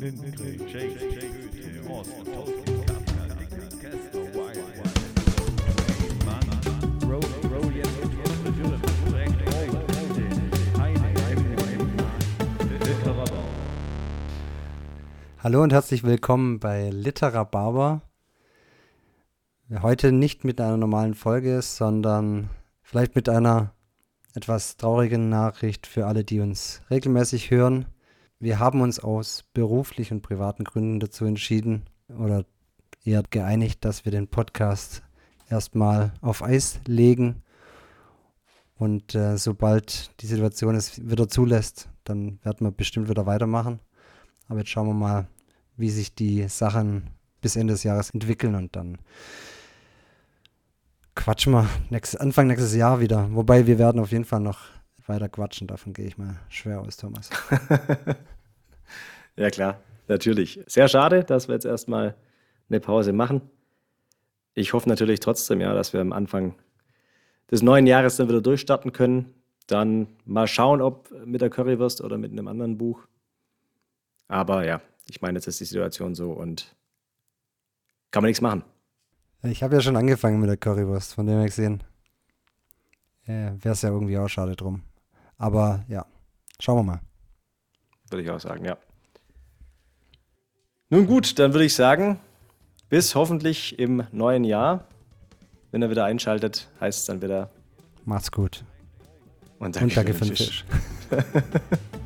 Hallo und herzlich willkommen bei Litera Barber. Heute nicht mit einer normalen Folge, sondern vielleicht mit einer etwas traurigen Nachricht für alle, die uns regelmäßig hören. Wir haben uns aus beruflichen und privaten Gründen dazu entschieden oder eher geeinigt, dass wir den Podcast erstmal auf Eis legen. Und äh, sobald die Situation es wieder zulässt, dann werden wir bestimmt wieder weitermachen. Aber jetzt schauen wir mal, wie sich die Sachen bis Ende des Jahres entwickeln und dann quatschen wir nächstes, Anfang nächstes Jahr wieder. Wobei wir werden auf jeden Fall noch weiter quatschen. Davon gehe ich mal schwer aus, Thomas. ja, klar, natürlich. Sehr schade, dass wir jetzt erstmal eine Pause machen. Ich hoffe natürlich trotzdem, ja, dass wir am Anfang des neuen Jahres dann wieder durchstarten können. Dann mal schauen, ob mit der Currywurst oder mit einem anderen Buch. Aber ja, ich meine, jetzt ist die Situation so und kann man nichts machen. Ich habe ja schon angefangen mit der Currywurst, von dem her gesehen. Äh, Wäre es ja irgendwie auch schade drum. Aber ja, schauen wir mal. Würde ich auch sagen, ja. Nun gut, dann würde ich sagen, bis hoffentlich im neuen Jahr. Wenn er wieder einschaltet, heißt es dann wieder. Macht's gut. Und danke, Und danke für den Fisch. Fisch.